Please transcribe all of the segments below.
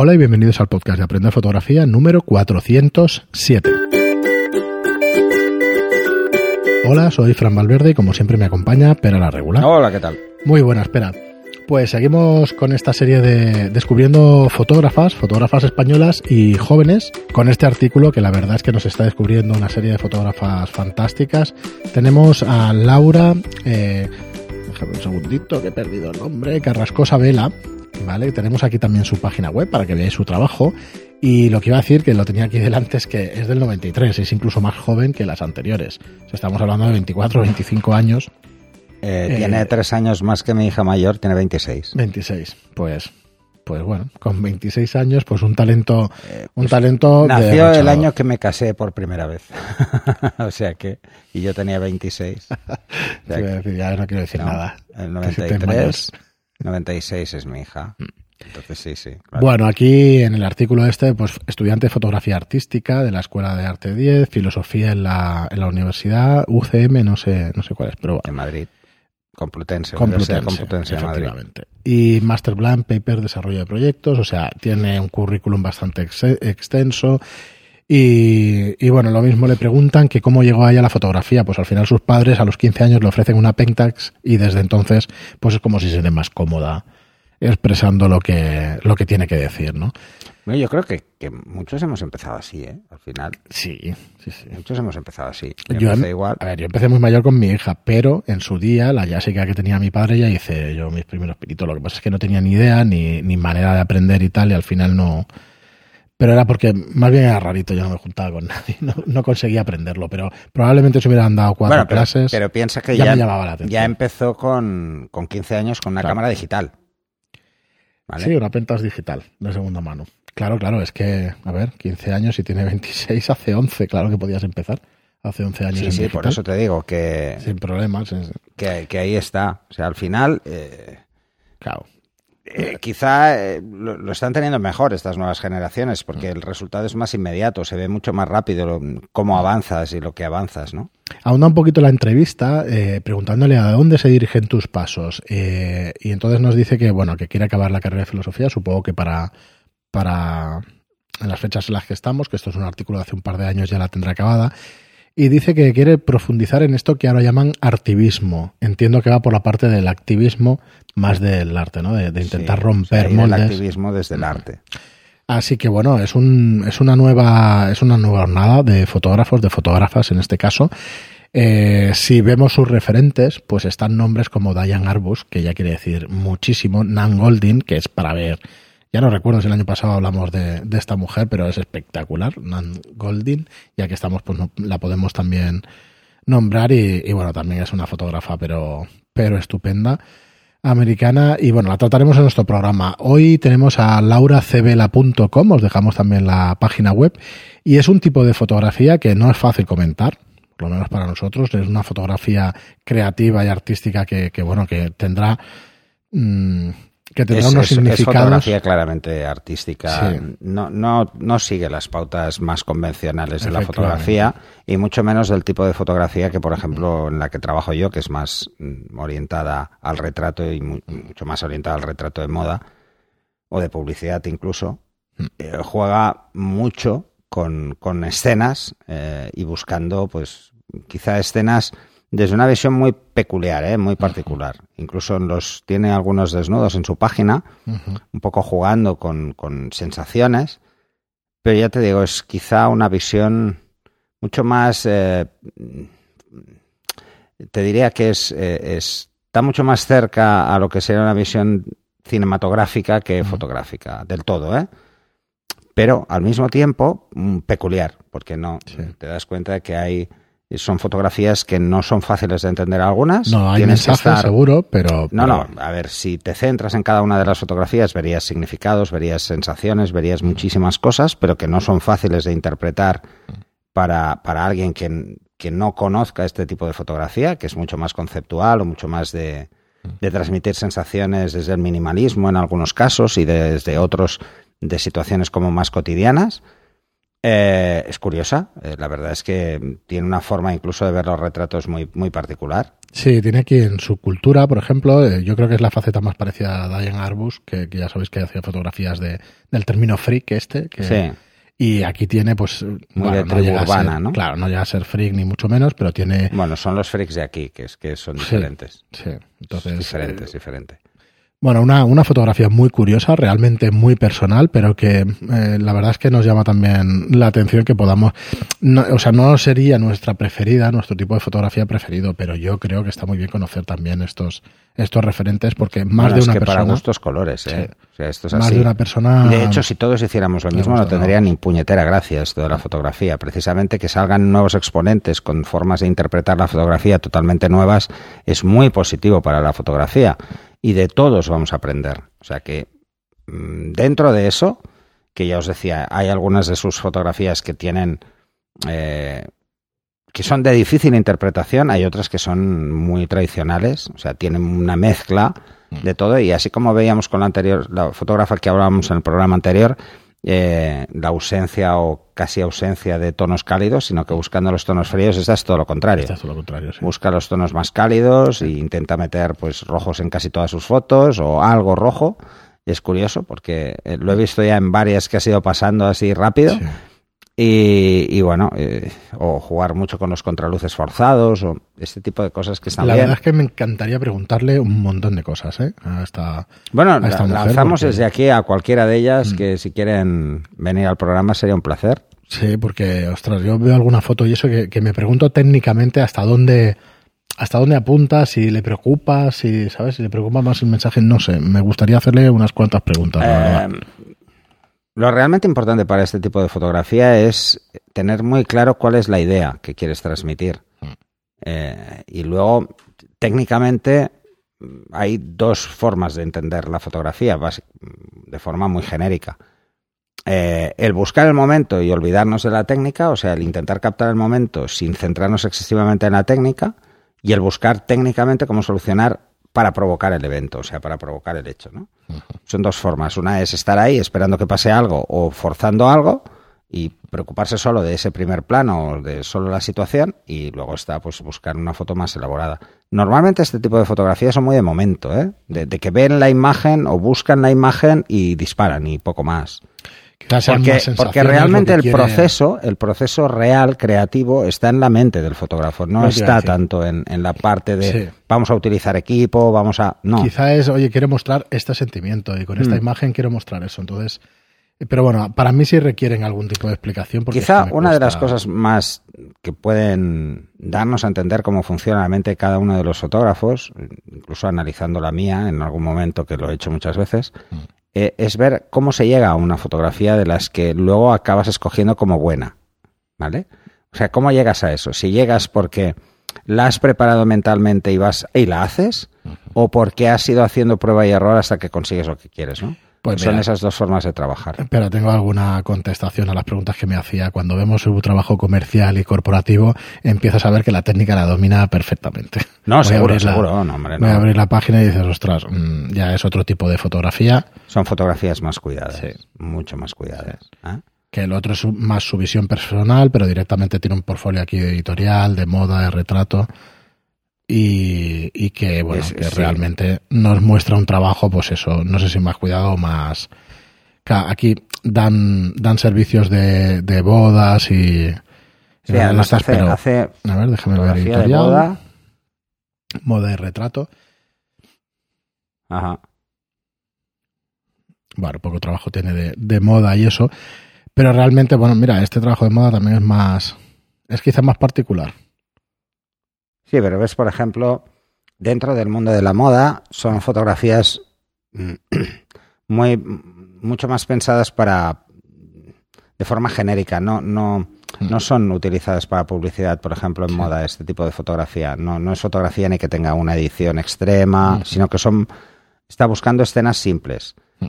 Hola y bienvenidos al podcast de Aprender Fotografía número 407. Hola, soy Fran Valverde y como siempre me acompaña Pera la Regular. Hola, ¿qué tal? Muy buena, espera. Pues seguimos con esta serie de descubriendo fotógrafas, fotógrafas españolas y jóvenes, con este artículo que la verdad es que nos está descubriendo una serie de fotógrafas fantásticas. Tenemos a Laura, eh, déjame un segundito que he perdido el nombre, Carrascosa Vela, ¿vale? Tenemos aquí también su página web para que veáis su trabajo. Y lo que iba a decir, que lo tenía aquí delante, es que es del 93, es incluso más joven que las anteriores. O sea, estamos hablando de 24 o 25 años eh, tiene tres años más que mi hija mayor, tiene 26. 26, pues pues bueno, con 26 años, pues un talento, eh, un pues talento. Nació el año que me casé por primera vez, o sea que, y yo tenía 26. ya no quiero decir nada. El 93, 96 es mi hija. Mm. Entonces sí, sí. Bueno, aquí en el artículo este, pues estudiante de fotografía artística de la Escuela de Arte 10, filosofía en la, en la universidad, UCM, no sé, no sé cuál es, pero En Madrid. Complutense, Complutense, efectivamente. Y Master Plan, Paper, Desarrollo de Proyectos, o sea, tiene un currículum bastante extenso. Y, bueno, lo mismo le preguntan que cómo llegó a ella la fotografía. Pues al final sus padres a los 15 años le ofrecen una Pentax y desde entonces pues es como si se le más cómoda expresando lo que, lo que tiene que decir, ¿no? yo creo que, muchos hemos empezado así, ¿eh? Al final. Sí, sí, sí. Muchos hemos empezado así. Yo, empecé igual. A ver, yo empecé muy mayor con mi hija, pero en su día, la Jessica que tenía mi padre, ya hice yo mis primeros pinitos. Lo que pasa es que no tenía ni idea, ni, ni manera de aprender y tal, y al final no... Pero era porque más bien era rarito, yo no me juntaba con nadie, no, conseguía aprenderlo, pero probablemente se hubieran dado cuatro clases. Pero piensa que ya, ya empezó con, con 15 años con una cámara digital. Sí, una Pentax digital de segunda mano. Claro, claro, es que, a ver, 15 años y tiene 26, hace 11, claro que podías empezar. Hace 11 años. Sí, sí, por eso te digo que. Sin problemas. Que, que ahí está. O sea, al final. Eh, claro. Eh, quizá eh, lo, están teniendo mejor estas nuevas generaciones, porque el resultado es más inmediato, se ve mucho más rápido cómo avanzas y lo que avanzas, ¿no? Ahonda un poquito la entrevista, eh, preguntándole a dónde se dirigen tus pasos. y entonces nos dice que, bueno, que quiere acabar la carrera de filosofía, supongo que para, para en las fechas en las que estamos, que esto es un artículo de hace un par de años, ya la tendrá acabada y dice que quiere profundizar en esto que ahora llaman artivismo. Entiendo que va por la parte del activismo más del arte, ¿no? De, intentar romper moldes. El activismo desde el arte. Así que bueno, es un, es una nueva, es una nueva jornada de fotógrafos, de fotógrafas en este caso. Eh, si vemos sus referentes, pues están nombres como Diane Arbus, que ya quiere decir muchísimo, Nan Goldin, que es para ver ya no recuerdo si el año pasado hablamos de, esta mujer, pero es espectacular, Nan Goldin, ya que estamos, pues la podemos también nombrar y, bueno, también es una fotógrafa, pero, pero estupenda americana y bueno, la trataremos en nuestro programa. Hoy tenemos a lauracebela.com, os dejamos también la página web y es un tipo de fotografía que no es fácil comentar, por lo menos para nosotros, es una fotografía creativa y artística que, bueno, que tendrá mm, que tendrá unos significados. Es fotografía claramente artística. No, no, no sigue las pautas más convencionales de la fotografía y mucho menos del tipo de fotografía que, por ejemplo, en la que trabajo yo, que es más mm, orientada al retrato y mucho más orientada al retrato de moda o de publicidad incluso. Mm. Eh, juega mucho con, con escenas eh, y buscando, pues, quizá escenas desde una visión muy peculiar, ¿eh? muy particular. Incluso los tiene algunos desnudos en su página, un poco jugando con, sensaciones, pero ya te digo, es quizá una visión mucho más, eh, te diría que es, eh, está mucho más cerca a lo que sería una visión cinematográfica que fotográfica, del todo, ¿eh? Pero al mismo tiempo mm, peculiar, porque no te das cuenta de que hay son fotografías que no son fáciles de entender algunas. No, hay mensajes seguro, pero... No, no, a ver, si te centras en cada una de las fotografías verías significados, verías sensaciones, verías muchísimas cosas, pero que no son fáciles de interpretar para, para alguien que, que no conozca este tipo de fotografía, que es mucho más conceptual o mucho más de, de transmitir sensaciones desde el minimalismo en algunos casos y desde otros de situaciones como más cotidianas. Eh, es curiosa, eh, la verdad es que tiene una forma incluso de ver los retratos muy, muy particular. Sí, tiene aquí en su cultura, por ejemplo, eh, yo creo que es la faceta más parecida a Diane Arbus, que, ya sabéis que hacía fotografías de, del término freak este. Que, Sí. Y aquí tiene, pues, Muy de no tribu llega a urbana, ser- ¿no? Claro, no llega a ser freak ni mucho menos, pero tiene... Bueno, son los freaks de aquí, que es que son diferentes. Sí, entonces... diferentes, eh, diferente. Bueno, una, una fotografía muy curiosa, realmente muy personal, pero que eh, la verdad es que nos llama también la atención que podamos, no, o sea, no sería nuestra preferida, nuestro tipo de fotografía preferido, pero yo creo que está muy bien conocer también estos, estos referentes porque más Bueno, de es una que para persona, gustos colores, ¿eh? Sí. O sea, esto es más así. de una persona, De hecho, si todos hiciéramos lo mismo, no tendría ni puñetera gracia esto de la fotografía. Precisamente que salgan nuevos exponentes con formas de interpretar la fotografía totalmente nuevas es muy positivo para la fotografía. Y de todos vamos a aprender. O sea que mm, dentro de eso, que ya os decía, hay algunas de sus fotografías que tienen... eh, que son de difícil interpretación, hay otras que son muy tradicionales, o sea, tienen una mezcla de todo y así como veíamos con la anterior, la fotógrafa que hablábamos en el programa anterior, eh, la ausencia o casi ausencia de tonos cálidos, sino que buscando los tonos fríos, esta es todo lo contrario. Está todo lo contrario, sí. Busca los tonos más cálidos e intenta meter pues rojos en casi todas sus fotos o algo rojo. Es curioso porque eh, lo he visto ya en varias que ha ido pasando así rápido. Sí. Y, y bueno, eh, o jugar mucho con los contraluces forzados o este tipo de cosas que están La bien. verdad es que me encantaría preguntarle un montón de cosas, ¿eh? A esta- Bueno, a esta la- mujer, lanzamos porque- desde aquí a cualquiera de ellas Mm. que si quieren venir al programa sería un placer. Sí, porque, ostras, yo veo alguna foto y eso que, que me pregunto técnicamente hasta dónde hasta dónde apunta, si le preocupa, si, ¿sabes? Si le preocupa más el mensaje, no sé. Me gustaría hacerle unas cuantas preguntas. Eh, lo realmente importante para este tipo de fotografía es tener muy claro cuál es la idea que quieres transmitir. Mm. Eh, y luego, técnicamente, hay dos formas de entender la fotografía, de forma muy genérica. Eh, el buscar el momento y olvidarnos de la técnica, o sea, el intentar captar el momento sin centrarnos excesivamente en la técnica, y el buscar técnicamente cómo solucionar para provocar el evento, o sea, para provocar el hecho, ¿no? Son dos formas. Una es estar ahí esperando que pase algo o forzando algo y preocuparse solo de ese primer plano o de solo la situación y luego está pues buscar una foto más elaborada. Normalmente este tipo de fotografías son muy de momento, ¿eh? de, de que ven la imagen o buscan la imagen y disparan y poco más. Porque, porque realmente el quiere- proceso, el proceso real, creativo, está en la mente del fotógrafo, no está tanto en, en la parte de Sí. vamos a utilizar equipo, vamos a... No, Quizá es, oye, quiero mostrar este sentimiento y con esta Mm. imagen quiero mostrar eso. Entonces, pero bueno, para mí sí requieren algún tipo de explicación. Porque Quizá una de las cosas más que pueden darnos a entender cómo funciona la mente de cada uno de los fotógrafos, incluso analizando la mía en algún momento que lo he hecho muchas veces, Mm. Eh, es ver cómo se llega a una fotografía de las que luego acabas escogiendo como buena. ¿Vale? O sea, ¿cómo llegas a eso? Si llegas porque la has preparado mentalmente y vas y la haces, o porque has ido haciendo prueba y error hasta que consigues lo que quieres, ¿no? Pues Son mira. esas dos formas de trabajar. Pero tengo alguna contestación a las preguntas que me hacía. Cuando vemos su trabajo comercial y corporativo, empiezas a ver que la técnica la domina perfectamente. No, Voy a seguro, la- seguro. No, hombre, Voy a abrir la página y dices, ostras, mm, ya es otro tipo de fotografía, Son fotografías más cuidadas, Sí. mucho más cuidadas. ¿eh? que el otro es más su visión personal, pero directamente tiene un portfolio aquí de editorial, de moda, de retrato. Y, y que, bueno, Es- que sí. realmente nos muestra un trabajo, pues eso, no sé si más cuidado o más... Aquí dan, dan servicios de, de bodas y... Sí, de además estas, hace, pero- hace a ver, déjame ver de editorial. boda. Moda y retrato. Ajá. Bueno, poco trabajo tiene de, de moda y eso. Pero realmente, bueno, mira, este trabajo de moda también es más. Es quizá más particular. Sí, pero ves, por ejemplo, dentro del mundo de la moda son fotografías mm, muy mucho más pensadas para de forma genérica, no no no son utilizadas para publicidad, por ejemplo, en Sí. moda este tipo de fotografía. No no es fotografía ni que tenga una edición extrema, Mm. sino que son está buscando escenas simples. Mm.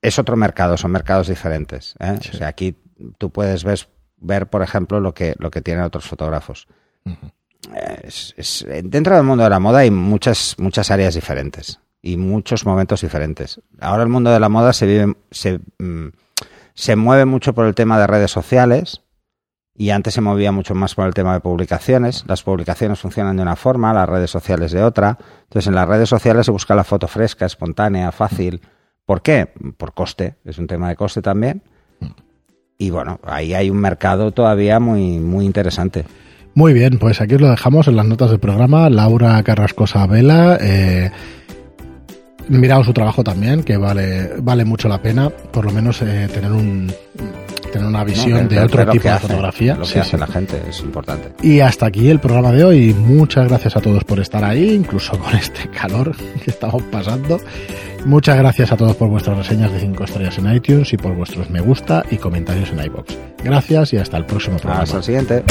Es otro mercado, son mercados diferentes. ¿eh? O sea, aquí tú puedes ver, ver, por ejemplo, lo que, lo que tienen otros fotógrafos Ujú. Es- es- dentro del mundo de la moda hay muchas, muchas áreas diferentes y muchos momentos diferentes. Ahora el mundo de la moda se vive, se, mm, Se mueve mucho por el tema de redes sociales y antes se movía mucho más por el tema de publicaciones. Las publicaciones funcionan de una forma, las redes sociales de otra. Entonces, en las redes sociales se busca la foto fresca, espontánea, fácil. ¿Por qué? Por coste. Es un tema de coste también. Y bueno, ahí hay un mercado todavía muy, muy interesante. Muy bien, pues aquí os lo dejamos en las notas del programa. Laura Carrascosa Vela. Eh, mirado su trabajo también, que vale, vale mucho la pena, por lo menos eh, tener un tener una visión de, otro tipo de fotografía. Lo que hace la gente es importante. Y hasta aquí el programa de hoy. Muchas gracias a todos por estar ahí, incluso con este calor que estamos pasando. Muchas gracias a todos por vuestras reseñas de 5 estrellas en iTunes y por vuestros me gusta y comentarios en iBox. Gracias y hasta el próximo programa. Hasta el siguiente.